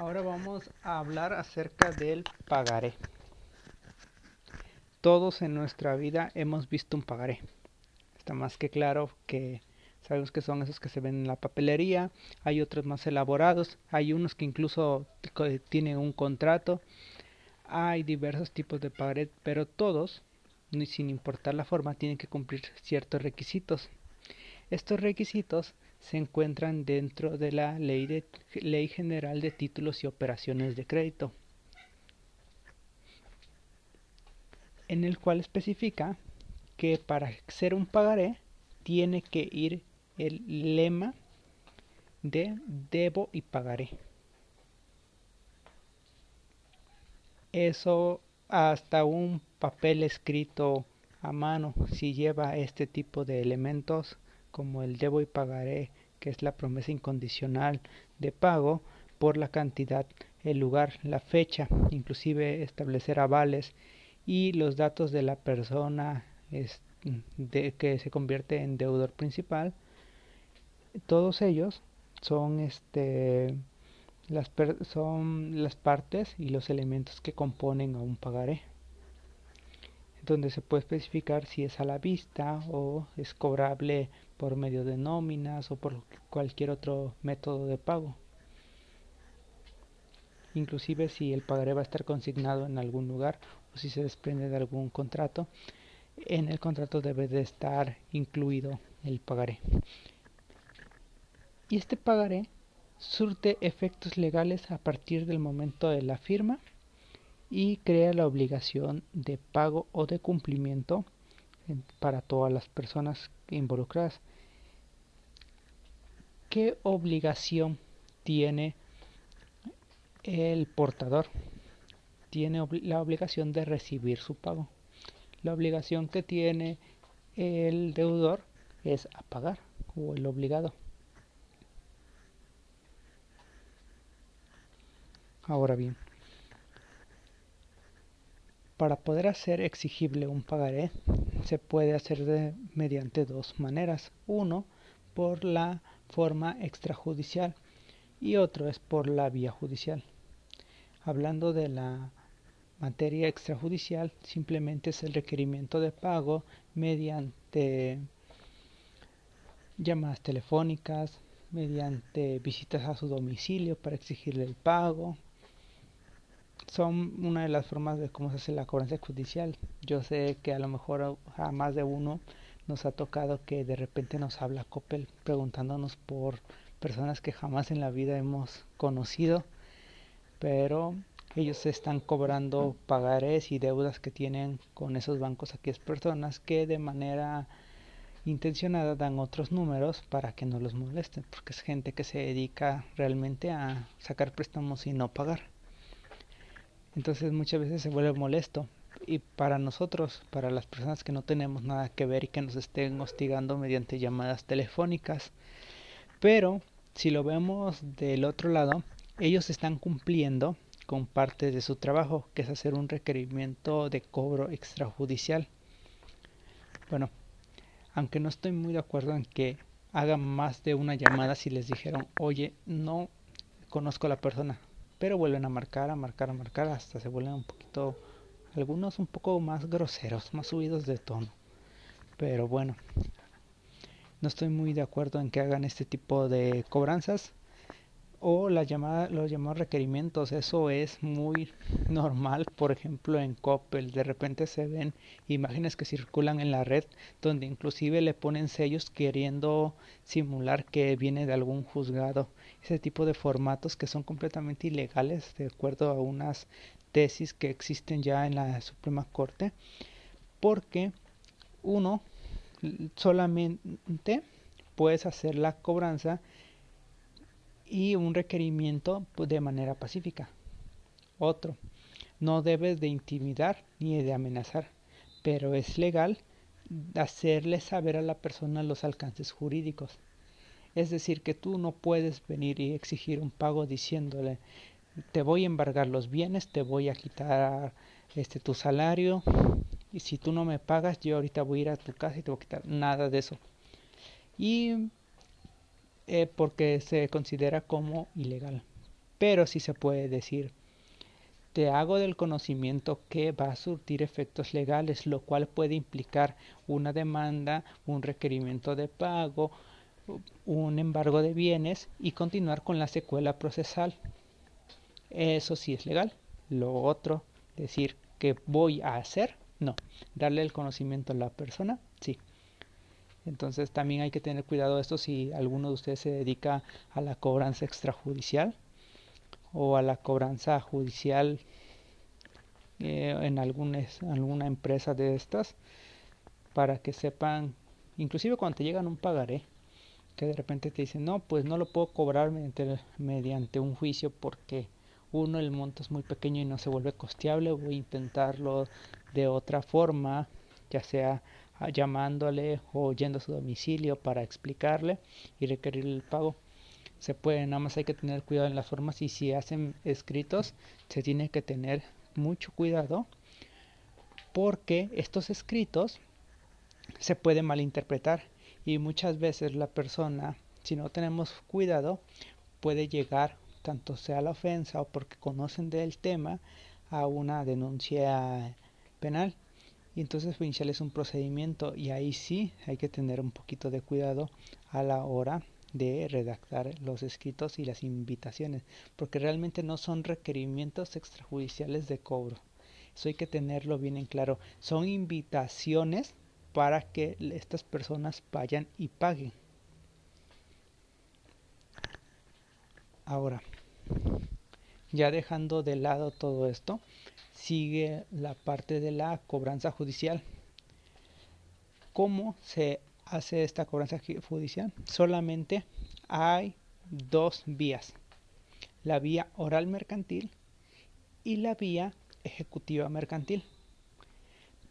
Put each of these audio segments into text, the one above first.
Ahora vamos a hablar acerca del pagaré. Todos en nuestra vida hemos visto un pagaré. Está más que claro que sabemos que son esos que se ven en la papelería, hay otros más elaborados, hay unos que incluso tienen un contrato, hay diversos tipos de pagaré, pero todos, sin importar la forma, tienen que cumplir ciertos requisitos. Estos requisitos se encuentran dentro de la ley, ley General de Títulos y Operaciones de Crédito, en el cual especifica que para ser un pagaré tiene que ir el lema de debo y pagaré. Eso hasta un papel escrito a mano si lleva este tipo de elementos como el debo y pagaré, que es la promesa incondicional de pago por la cantidad, el lugar, la fecha, inclusive establecer avales y los datos de la persona de, que se convierte en deudor principal. Todos ellos son este las son las partes y los elementos que componen a un pagaré donde se puede especificar si es a la vista o es cobrable por medio de nóminas o por cualquier otro método de pago. Inclusive si el pagaré va a estar consignado en algún lugar o si se desprende de algún contrato, en el contrato debe de estar incluido el pagaré. Y este pagaré surte efectos legales a partir del momento de la firma y crea la obligación de pago o de cumplimiento para todas las personas involucradas. ¿Qué obligación tiene el portador? Tiene la obligación de recibir su pago. La obligación que tiene el deudor es a pagar o el obligado. Ahora bien, para poder hacer exigible un pagaré se puede hacer de, mediante dos maneras. Uno, por la forma extrajudicial y otro es por la vía judicial. Hablando de la materia extrajudicial, simplemente es el requerimiento de pago mediante llamadas telefónicas, mediante visitas a su domicilio para exigirle el pago, son una de las formas de cómo se hace la cobranza judicial. Yo sé que a lo mejor a más de uno nos ha tocado que de repente nos habla Coppel preguntándonos por personas que jamás en la vida hemos conocido, pero ellos están cobrando pagares y deudas que tienen con esos bancos aquellas personas que de manera intencionada dan otros números para que no los molesten, porque es gente que se dedica realmente a sacar préstamos y no pagar. Entonces muchas veces se vuelve molesto. Y para nosotros, para las personas que no tenemos nada que ver y que nos estén hostigando mediante llamadas telefónicas. Pero si lo vemos del otro lado, ellos están cumpliendo con parte de su trabajo, que es hacer un requerimiento de cobro extrajudicial. Bueno, aunque no estoy muy de acuerdo en que hagan más de una llamada si les dijeron, oye, no conozco a la persona, pero vuelven a marcar, a marcar, a marcar, hasta se vuelven un poquito, algunos un poco más groseros, más subidos de tono. Pero bueno, no estoy muy de acuerdo en que hagan este tipo de cobranzas o los llamados requerimientos, eso es muy normal, por ejemplo en Coppel, de repente se ven imágenes que circulan en la red donde inclusive le ponen sellos queriendo simular que viene de algún juzgado, ese tipo de formatos que son completamente ilegales de acuerdo a unas tesis que existen ya en la Suprema Corte, porque uno solamente puedes hacer la cobranza y un requerimiento pues, de manera pacífica. Otro, no debes de intimidar ni de amenazar, pero es legal hacerle saber a la persona los alcances jurídicos. Es decir, que tú no puedes venir y exigir un pago diciéndole te voy a embargar los bienes, te voy a quitar este tu salario y si tú no me pagas yo ahorita voy a ir a tu casa y te voy a quitar nada de eso. Y eh, porque se considera como ilegal. pero sí se puede decir te hago del conocimiento que va a surtir efectos legales, lo cual puede implicar una demanda, un requerimiento de pago, un embargo de bienes y continuar con la secuela procesal. Eso sí es legal. Lo otro, decir que voy a hacer, no. Darle el conocimiento a la persona, sí. Entonces también hay que tener cuidado de esto si alguno de ustedes se dedica a la cobranza extrajudicial o a la cobranza judicial eh, en alguna empresa de estas para que sepan, inclusive cuando te llegan un pagaré, que de repente te dicen, no, pues no lo puedo cobrar mediante, mediante un juicio porque uno, el monto es muy pequeño y no se vuelve costeable, voy a intentarlo de otra forma, ya sea llamándole o yendo a su domicilio para explicarle y requerir el pago. Se puede, nada más hay que tener cuidado en las formas y si hacen escritos se tiene que tener mucho cuidado porque estos escritos se pueden malinterpretar y muchas veces la persona si no tenemos cuidado puede llegar tanto sea la ofensa o porque conocen del tema a una denuncia penal y entonces inicial es un procedimiento y ahí sí hay que tener un poquito de cuidado a la hora de redactar los escritos y las invitaciones, porque realmente no son requerimientos extrajudiciales de cobro. Eso hay que tenerlo bien en claro. Son invitaciones para que estas personas vayan y paguen. Ahora, ya dejando de lado todo esto, sigue la parte de la cobranza judicial. ¿Cómo se hace esta cobranza judicial? Solamente hay dos vías, la vía oral mercantil y la vía ejecutiva mercantil.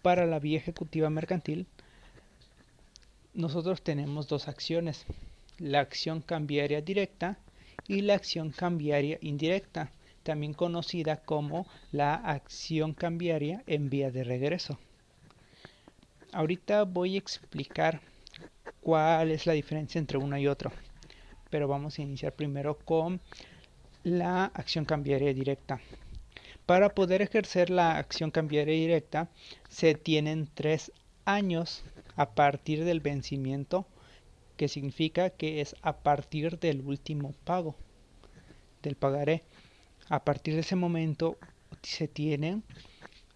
Para la vía ejecutiva mercantil, nosotros tenemos dos acciones, la acción cambiaria directa y la acción cambiaria indirecta, también conocida como la acción cambiaria en vía de regreso. Ahorita voy a explicar cuál es la diferencia entre una y otra. Pero vamos a iniciar primero con la acción cambiaria directa. Para poder ejercer la acción cambiaria directa se tienen tres años a partir del vencimiento, que significa que es a partir del último pago del pagaré. A partir de ese momento se tienen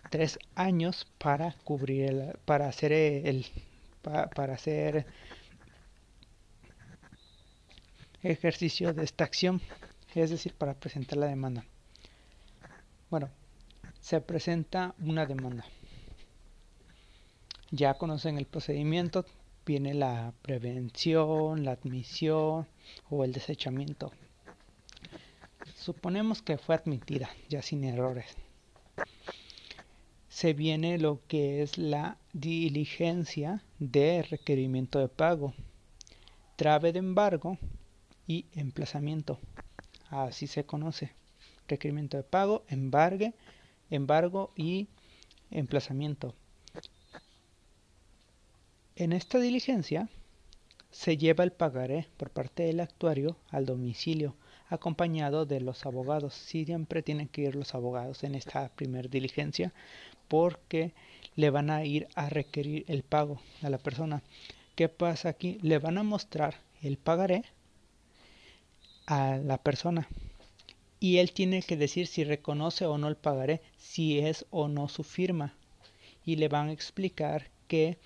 tres años para cubrir el, para hacer el para hacer ejercicio de esta acción, es decir, para presentar la demanda. Bueno, se presenta una demanda. Ya conocen el procedimiento, viene la prevención, la admisión o el desechamiento. Suponemos que fue admitida, ya sin errores. Se viene lo que es la diligencia de requerimiento de pago, trave de embargo y emplazamiento. Así se conoce. Requerimiento de pago, embargue, embargo y emplazamiento. En esta diligencia se lleva el pagaré por parte del actuario al domicilio acompañado de los abogados. Siempre tienen que ir los abogados en esta primera diligencia porque le van a ir a requerir el pago a la persona. ¿Qué pasa aquí? Le van a mostrar el pagaré a la persona y él tiene que decir si reconoce o no el pagaré, si es o no su firma y le van a explicar que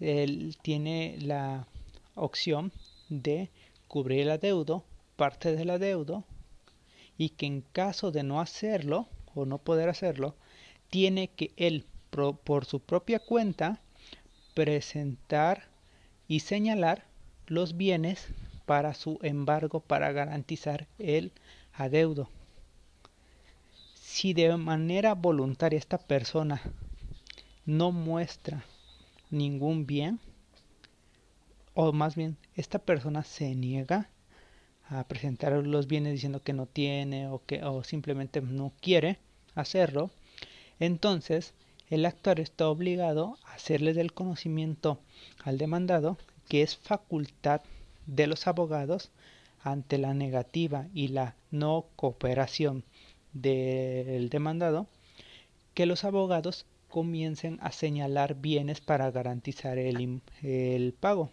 él tiene la opción de cubrir el adeudo, parte del adeudo y que en caso de no hacerlo o no poder hacerlo, tiene que él por su propia cuenta presentar y señalar los bienes para su embargo para garantizar el adeudo. Si de manera voluntaria esta persona no muestra ningún bien, o más bien esta persona se niega a presentar los bienes diciendo que no tiene o que o simplemente no quiere hacerlo, entonces el actor está obligado a hacerle del conocimiento al demandado que es facultad de los abogados ante la negativa y la no cooperación del demandado, que los abogados comiencen a señalar bienes para garantizar el, el pago.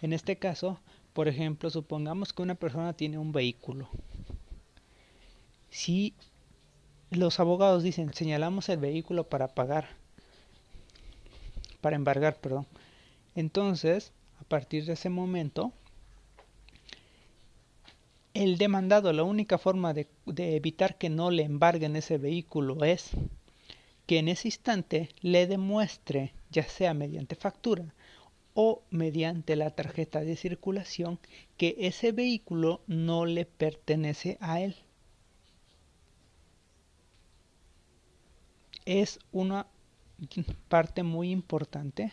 En este caso, por ejemplo, supongamos que una persona tiene un vehículo. Si los abogados dicen, señalamos el vehículo para pagar, para embargar, perdón, entonces, a partir de ese momento, el demandado, la única forma de, de, evitar que no le embarguen ese vehículo es que en ese instante le demuestre, ya sea mediante factura o mediante la tarjeta de circulación, que ese vehículo no le pertenece a él. Es una parte muy importante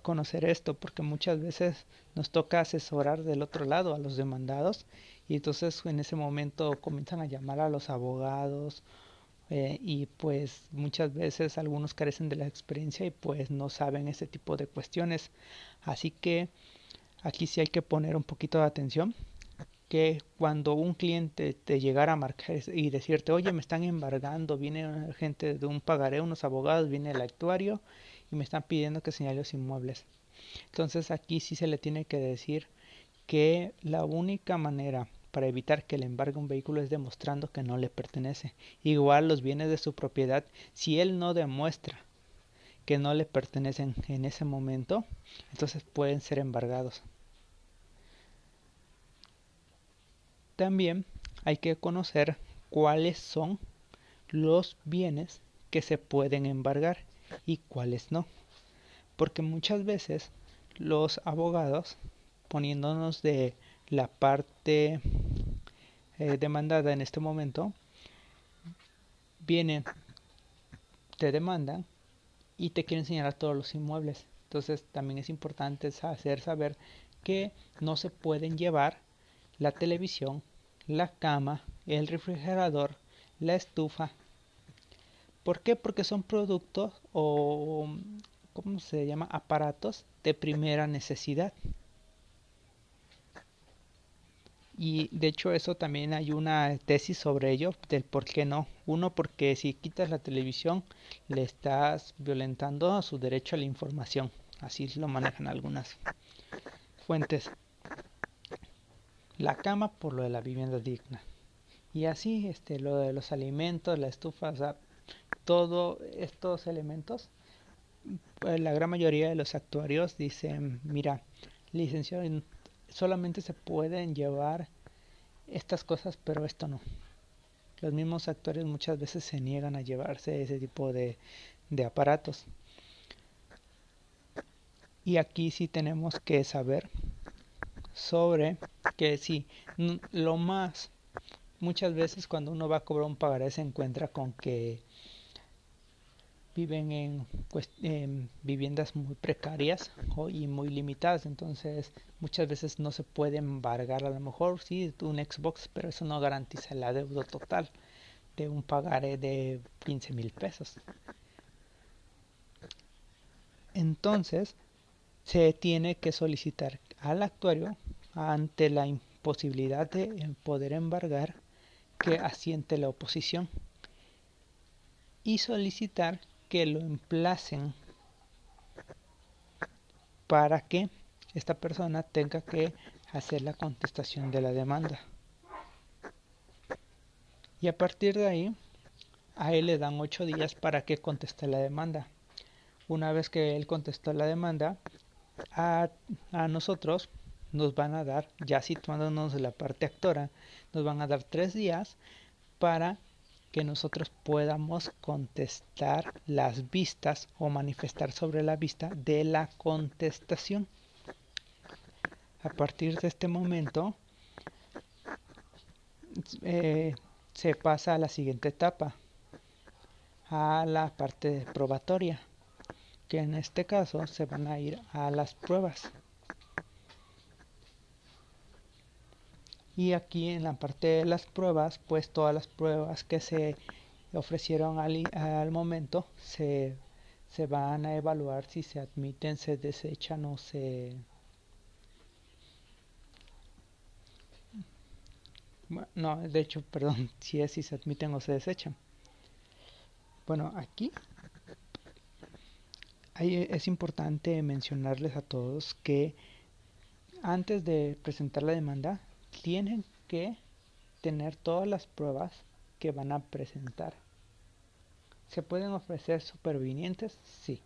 conocer esto porque muchas veces nos toca asesorar del otro lado a los demandados y entonces en ese momento comienzan a llamar a los abogados eh, y pues muchas veces algunos carecen de la experiencia y pues no saben ese tipo de cuestiones así que aquí sí hay que poner un poquito de atención que cuando un cliente te llegara a marcar y decirte oye me están embargando viene gente de un pagaré unos abogados viene el actuario y me están pidiendo que señale los inmuebles. Entonces aquí sí se le tiene que decir que la única manera para evitar que le embargue un vehículo es demostrando que no le pertenece. Igual los bienes de su propiedad, si él no demuestra que no le pertenecen en ese momento, entonces pueden ser embargados. También hay que conocer cuáles son los bienes que se pueden embargar y cuáles no. Porque muchas veces los abogados, poniéndonos de la parte eh, demandada en este momento, vienen, te demandan y te quieren señalar todos los inmuebles. Entonces también es importante hacer saber que no se pueden llevar la televisión, la cama, el refrigerador, la estufa, ¿Por qué? Porque son productos o, ¿cómo se llama? Aparatos de primera necesidad. Y de hecho eso también hay una tesis sobre ello, del por qué no. Uno, porque si quitas la televisión le estás violentando su derecho a la información. Así lo manejan algunas fuentes. La cama por lo de la vivienda digna. Y así este, lo de los alimentos, la estufa, o todos estos elementos, pues, la gran mayoría de los actuarios dicen, mira, licenciado, solamente se pueden llevar estas cosas, pero esto no. Los mismos actuarios muchas veces se niegan a llevarse ese tipo de aparatos. Y aquí sí tenemos que saber sobre que sí, lo más, muchas veces cuando uno va a cobrar un pagaré se encuentra con que viven en, viviendas muy precarias y muy limitadas, entonces muchas veces no se puede embargar a lo mejor sí un Xbox, pero eso no garantiza la deuda total de un pagaré de 15 mil pesos. Entonces se tiene que solicitar al actuario ante la imposibilidad de poder embargar que asiente la oposición y solicitar que lo emplacen para que esta persona tenga que hacer la contestación de la demanda. Y a partir de ahí, a él le dan ocho días para que conteste la demanda. Una vez que él contestó la demanda, a, a nosotros nos van a dar, ya situándonos en la parte actora, nos van a dar tres días para que nosotros podamos contestar las vistas o manifestar sobre la vista de la contestación. A partir de este momento eh, se pasa a la siguiente etapa, a la parte probatoria, que en este caso se van a ir a las pruebas. Y aquí en la parte de las pruebas pues todas las pruebas que se ofrecieron al, momento se, se van a evaluar si se admiten, se desechan o se No, de hecho, perdón, si es si se admiten o se desechan. Bueno, aquí es importante mencionarles a todos que antes de presentar la demanda tienen que tener todas las pruebas que van a presentar. ¿Se pueden ofrecer supervinientes? Sí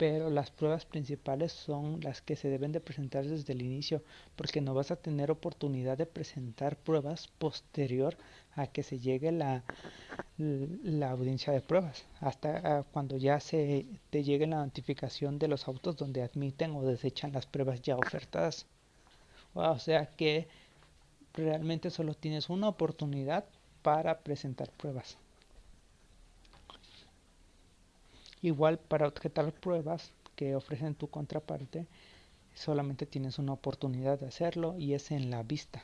pero las pruebas principales son las que se deben de presentar desde el inicio porque no vas a tener oportunidad de presentar pruebas posterior a que se llegue la, la audiencia de pruebas hasta ah, cuando ya se te llegue la notificación de los autos donde admiten o desechan las pruebas ya ofertadas o sea que realmente solo tienes una oportunidad para presentar pruebas Igual para objetar pruebas que ofrecen tu contraparte, solamente tienes una oportunidad de hacerlo y es en la vista.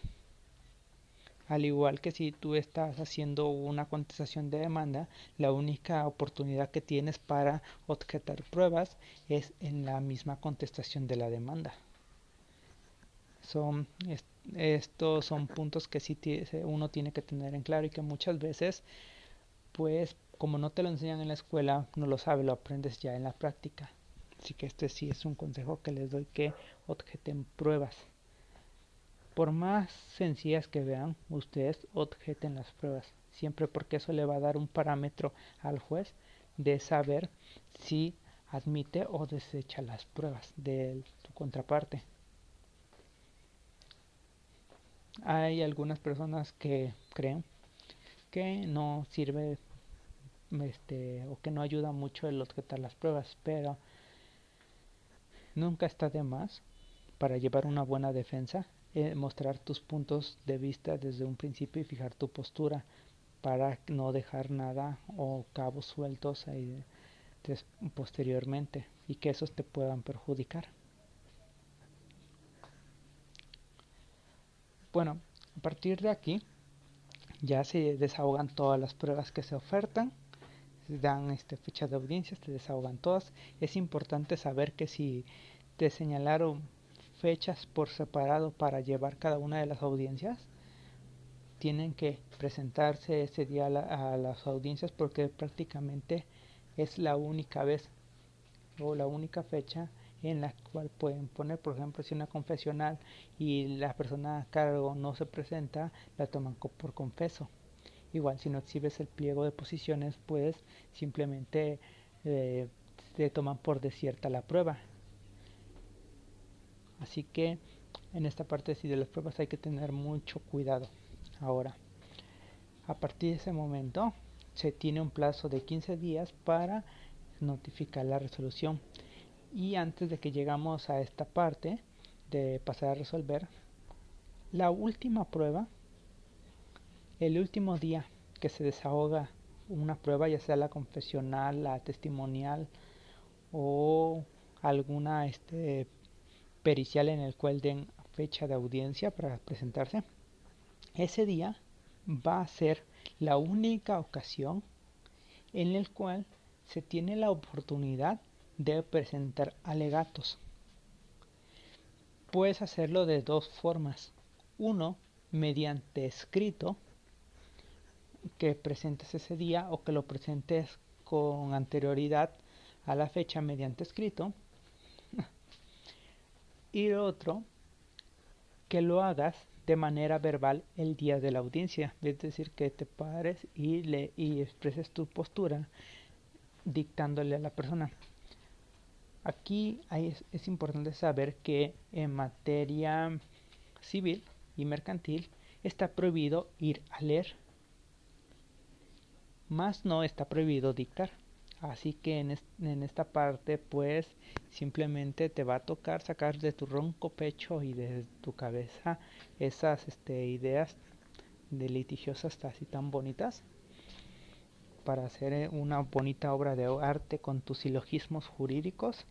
Al igual que si tú estás haciendo una contestación de demanda, la única oportunidad que tienes para objetar pruebas es en la misma contestación de la demanda. Son, estos son puntos que sí uno tiene que tener en claro y que muchas veces pues como no te lo enseñan en la escuela, no lo sabes, lo aprendes ya en la práctica. Así que este sí es un consejo que les doy que objeten pruebas. Por más sencillas que vean, ustedes objeten las pruebas, siempre porque eso le va a dar un parámetro al juez de saber si admite o desecha las pruebas de tu contraparte. Hay algunas personas que creen que no sirve este, o que no ayuda mucho el objetar las pruebas, pero nunca está de más para llevar una buena defensa eh, mostrar tus puntos de vista desde un principio y fijar tu postura para no dejar nada o cabos sueltos ahí posteriormente y que esos te puedan perjudicar. Bueno, a partir de aquí ya se desahogan todas las pruebas que se ofertan dan este, fecha de audiencias, te desahogan todas. Es importante saber que si te señalaron fechas por separado para llevar cada una de las audiencias, tienen que presentarse ese día a, las audiencias porque prácticamente es la única vez o la única fecha en la cual pueden poner, por ejemplo, si una confesional y la persona a cargo no se presenta, la toman por confeso. Igual si no exhibes el pliego de posiciones, pues simplemente eh, te toman por desierta la prueba. Así que en esta parte de las pruebas hay que tener mucho cuidado. Ahora, a partir de ese momento, se tiene un plazo de 15 días para notificar la resolución. Y antes de que llegamos a esta parte de pasar a resolver, la última prueba el último día que se desahoga una prueba, ya sea la confesional, la testimonial o alguna este, pericial en el cual den fecha de audiencia para presentarse, ese día va a ser la única ocasión en el cual se tiene la oportunidad de presentar alegatos. Puedes hacerlo de dos formas. Uno, mediante escrito, que presentes ese día o que lo presentes con anterioridad a la fecha mediante escrito. y otro, que lo hagas de manera verbal el día de la audiencia, es decir, que te pares y, le, y expreses tu postura dictándole a la persona. Aquí es, es importante saber que en materia civil y mercantil está prohibido ir a leer más no está prohibido dictar. Así que en, en, esta parte pues simplemente te va a tocar sacar de tu ronco pecho y de tu cabeza esas este, ideas de litigiosas así tan bonitas para hacer eh, una bonita obra de arte con tus silogismos jurídicos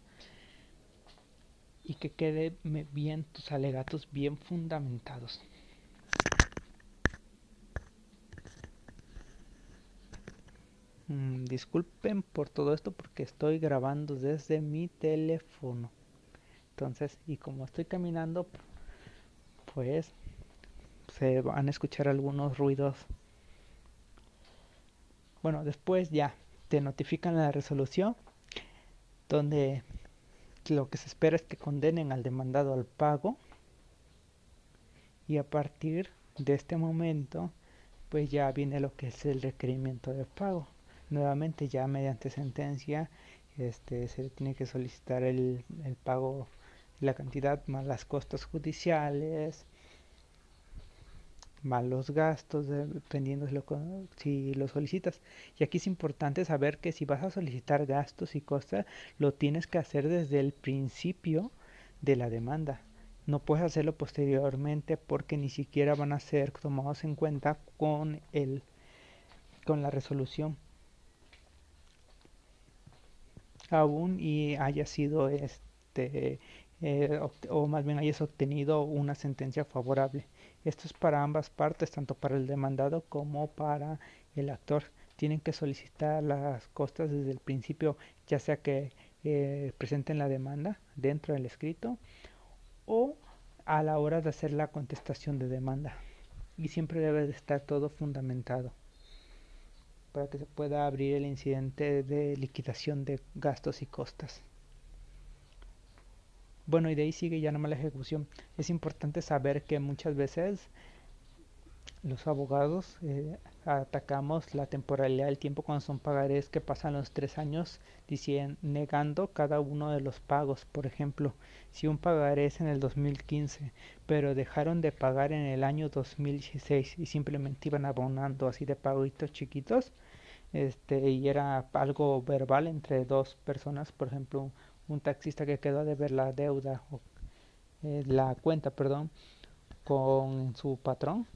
y que quede bien tus alegatos bien fundamentados. Mm, disculpen por todo esto porque estoy grabando desde mi teléfono. Entonces, y como estoy caminando, pues se van a escuchar algunos ruidos. Bueno, después ya te notifican la resolución donde lo que se espera es que condenen al demandado al pago. Y a partir de este momento pues ya viene lo que es el requerimiento de pago. Nuevamente ya mediante sentencia este se tiene que solicitar el, el pago la cantidad más las costas judiciales más los gastos dependiendo de lo, si lo solicitas. Y aquí es importante saber que si vas a solicitar gastos y costas lo tienes que hacer desde el principio de la demanda. No puedes hacerlo posteriormente porque ni siquiera van a ser tomados en cuenta con el con la resolución. Aún y haya sido este eh, o más bien hayas obtenido una sentencia favorable esto es para ambas partes tanto para el demandado como para el actor tienen que solicitar las costas desde el principio ya sea que eh, presenten la demanda dentro del escrito o a la hora de hacer la contestación de demanda. Y siempre debe de estar todo fundamentado para que se pueda abrir el incidente de liquidación de gastos y costas. Bueno, y de ahí sigue ya nomás la ejecución. Es importante saber que muchas veces los abogados eh, atacamos la temporalidad del tiempo cuando son pagarés que pasan los tres años diciendo, negando cada uno de los pagos. Por ejemplo, si un pagaré es en el 2015, pero dejaron de pagar en el año 2016 y simplemente iban abonando así de paguitos chiquitos, este, y era algo verbal entre dos personas, por ejemplo, un taxista que quedó de ver la deuda o eh, la cuenta, perdón, con su patrón,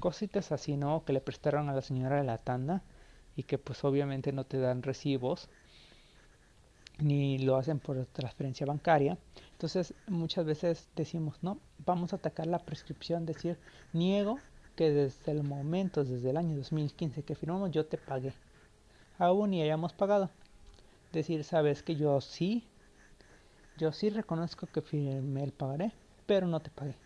cositas así, ¿no? Que le prestaron a la señora de la tanda y que pues obviamente no te dan recibos ni lo hacen por transferencia bancaria. Entonces muchas veces decimos, no, vamos a atacar la prescripción, decir, niego que desde el momento, desde el año 2015 que firmamos, yo te pagué. Aún ni hayamos pagado. Decir, sabes que yo sí, yo sí reconozco que firmé el pagaré, pero no te pagué.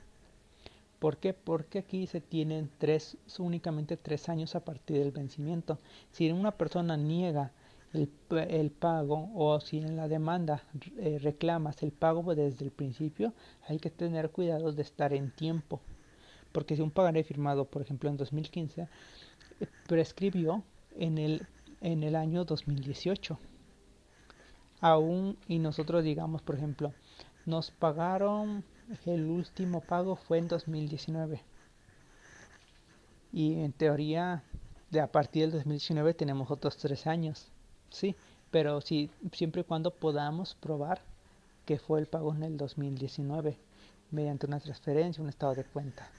¿Por qué? Porque aquí se tienen tres, únicamente tres años a partir del vencimiento. Si una persona niega el, pago o si en la demanda eh, reclamas el pago desde el principio, hay que tener cuidado de estar en tiempo. Porque si un pagaré firmado, por ejemplo, en 2015, eh, prescribió en el, en el año 2018. Aún, y nosotros digamos, por ejemplo, nos pagaron el último pago fue en 2019. Y en teoría, de a partir del 2019 tenemos otros tres años. Sí, pero sí, siempre y cuando podamos probar que fue el pago en el 2019 mediante una transferencia, un estado de cuenta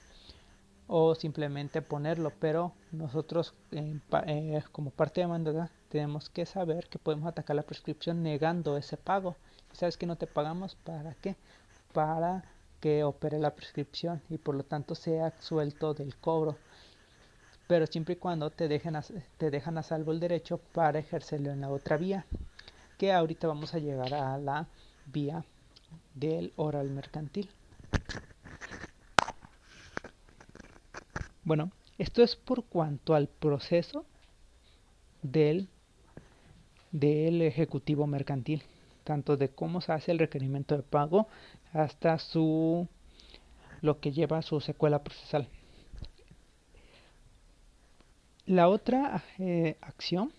o simplemente ponerlo, pero nosotros eh, como parte de demanda tenemos que saber que podemos atacar la prescripción negando ese pago. ¿Sabes que no te pagamos? ¿Para qué? Para que opere la prescripción y por lo tanto sea suelto del cobro pero siempre y cuando te dejen a, te dejan a salvo el derecho para ejercerlo en la otra vía que ahorita vamos a llegar a la vía del oral mercantil bueno esto es por cuanto al proceso del del ejecutivo mercantil tanto de cómo se hace el requerimiento de pago hasta su lo que lleva a su secuela procesal. La otra eh, acción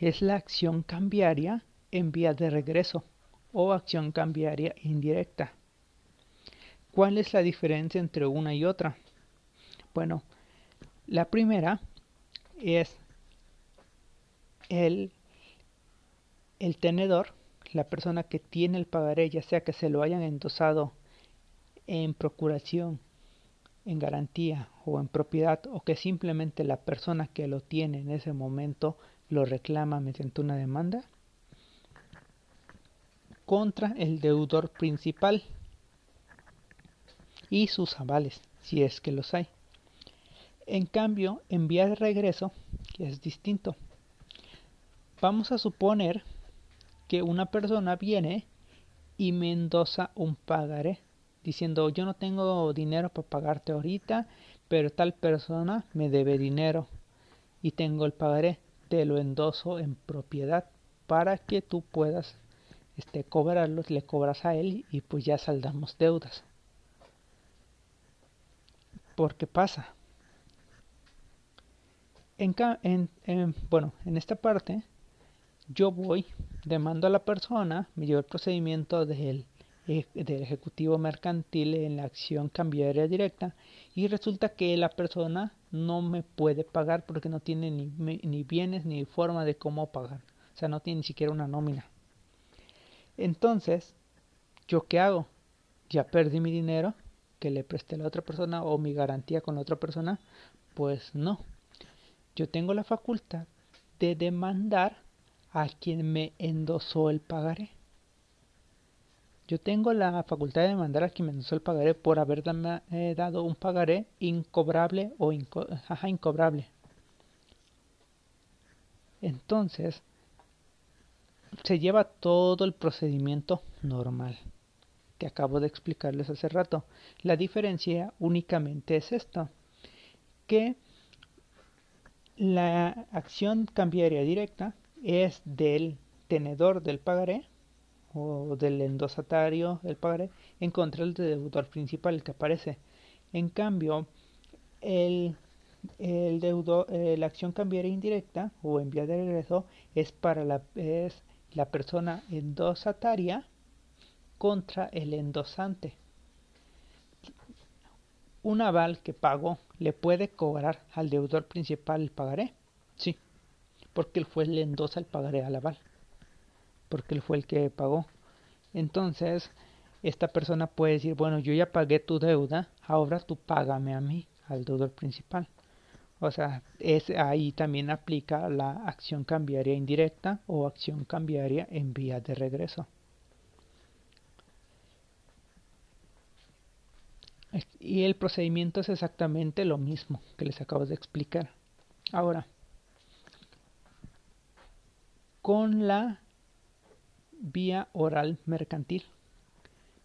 es la acción cambiaria en vía de regreso o acción cambiaria indirecta. ¿Cuál es la diferencia entre una y otra? Bueno, la primera es el, el tenedor la persona que tiene el pagaré, ya sea que se lo hayan endosado en procuración, en garantía o en propiedad, o que simplemente la persona que lo tiene en ese momento lo reclama mediante una demanda, contra el deudor principal y sus avales, si es que los hay. En cambio, en vía de regreso, que es distinto, vamos a suponer que una persona viene y me endosa un pagaré diciendo yo no tengo dinero para pagarte ahorita, pero tal persona me debe dinero y tengo el pagaré, te lo endoso en propiedad para que tú puedas este, cobrarlos, le cobras a él y pues ya saldamos deudas. Porque pasa. En, en, bueno, en esta parte yo voy, demando a la persona, me llevo el procedimiento del, e, del ejecutivo mercantil en la acción cambiaria directa y resulta que la persona no me puede pagar porque no tiene ni, ni bienes ni forma de cómo pagar. O sea, no tiene ni siquiera una nómina. Entonces, ¿yo qué hago? Ya perdí mi dinero que le presté a la otra persona o mi garantía con la otra persona. Pues no. Yo tengo la facultad de demandar a quien me endosó el pagaré. Yo tengo la facultad de demandar a quien me endosó el pagaré por haber eh, dado un pagaré incobrable o incobrable. Entonces, se lleva todo el procedimiento normal que acabo de explicarles hace rato. La diferencia únicamente es esto, que la acción cambiaria directa es del tenedor del pagaré o del endosatario del pagaré en contra del deudor principal que aparece. En cambio, el, el deudor, eh, la acción cambiaria indirecta o en vía de regreso es para la, es la persona endosataria contra el endosante. Un aval que pagó le puede cobrar al deudor principal el pagaré. Sí, porque él fue el endosa el pagaré al aval, porque él fue el que pagó. Entonces, esta persona puede decir, bueno, yo ya pagué tu deuda, ahora tú págame a mí, al deudor principal. O sea, es, ahí también aplica la acción cambiaria indirecta o acción cambiaria en vía de regreso. Y el procedimiento es exactamente lo mismo que les acabo de explicar. Ahora, con la vía oral mercantil.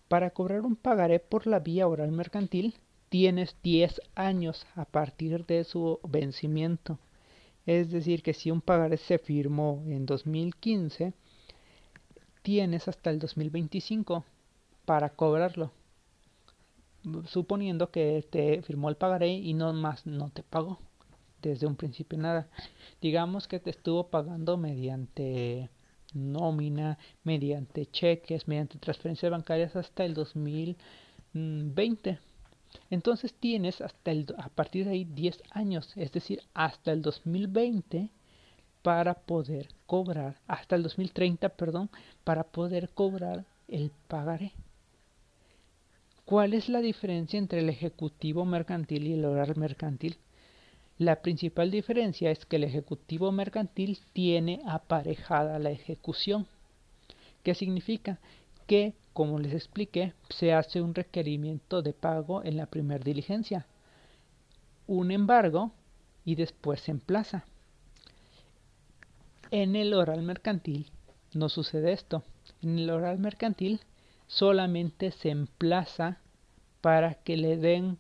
Para cobrar un pagaré por la vía oral mercantil, tienes 10 años a partir de su vencimiento. Es decir, que si un pagaré se firmó en 2015, tienes hasta el 2025 para cobrarlo. Suponiendo que te firmó el pagaré y no más no te pagó desde un principio nada. Digamos que te estuvo pagando mediante nómina, mediante cheques, mediante transferencias bancarias hasta el 2020. Entonces tienes hasta el, a partir de ahí 10 años, es decir, hasta el 2020 para poder cobrar, hasta el 2030, perdón, para poder cobrar el pagaré. ¿Cuál es la diferencia entre el ejecutivo mercantil y el oral mercantil? La principal diferencia es que el ejecutivo mercantil tiene aparejada la ejecución. ¿Qué significa? Que, como les expliqué, se hace un requerimiento de pago en la primera diligencia, un embargo y después se emplaza. En el oral mercantil no sucede esto. En el oral mercantil solamente se emplaza para que le den,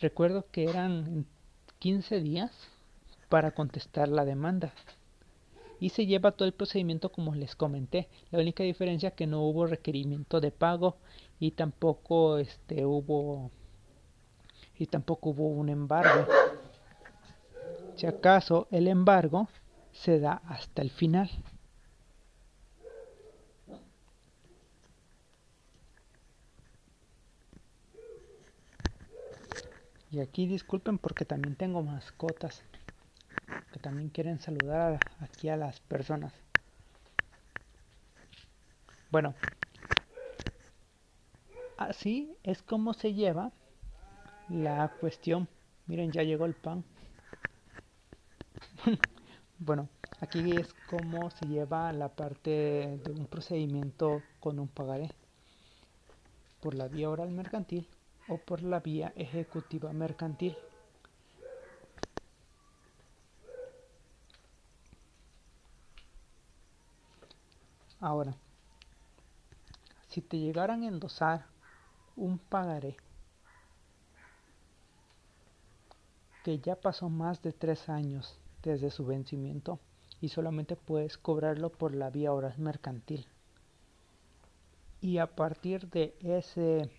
recuerdo que eran 15 días para contestar la demanda. Y se lleva todo el procedimiento como les comenté. La única diferencia que no hubo requerimiento de pago y tampoco este hubo y tampoco hubo un embargo. Si acaso el embargo se da hasta el final. Y aquí disculpen porque también tengo mascotas que también quieren saludar aquí a las personas. Bueno, así es como se lleva la cuestión. Miren, ya llegó el pan. bueno, aquí es como se lleva la parte de un procedimiento con un pagaré por la vía oral mercantil o por la vía ejecutiva mercantil. Ahora, si te llegaran a endosar un pagaré que ya pasó más de tres años desde su vencimiento y solamente puedes cobrarlo por la vía oral mercantil. Y a partir de ese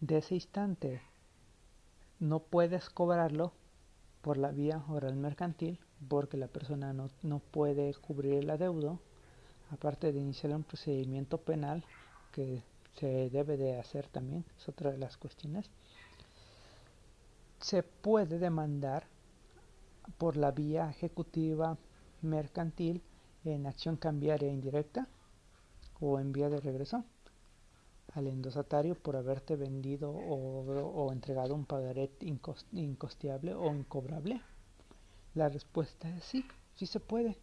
de ese instante no puedes cobrarlo por la vía oral mercantil porque la persona no, no puede cubrir el adeudo aparte de iniciar un procedimiento penal que se debe de hacer también, es otra de las cuestiones, se puede demandar por la vía ejecutiva mercantil en acción cambiaria indirecta o en vía de regreso al endosatario por haberte vendido o, entregado un pagaré incosteable o incobrable? La respuesta es sí, sí se puede,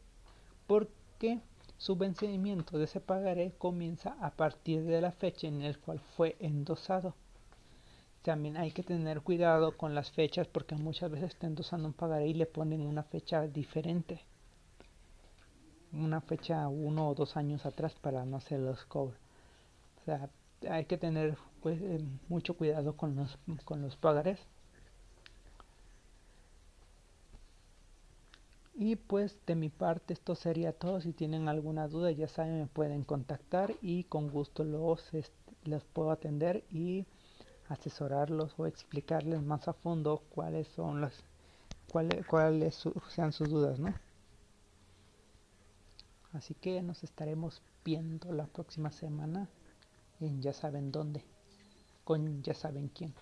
porque su vencimiento de ese pagaré comienza a partir de la fecha en la cual fue endosado. También hay que tener cuidado con las fechas porque muchas veces está endosando un pagaré y le ponen una fecha diferente. Una fecha uno o dos años atrás para no hacer los cobros. O sea, hay que tener pues, eh, mucho cuidado con los, con los pagarés. Y pues de mi parte esto sería todo. Si tienen alguna duda ya saben me pueden contactar y con gusto los, les puedo atender y asesorarlos o explicarles más a fondo cuáles son las cuáles, cuáles sean sus dudas, ¿no? Así que nos estaremos viendo la próxima semana en ya saben dónde, con ya saben quién.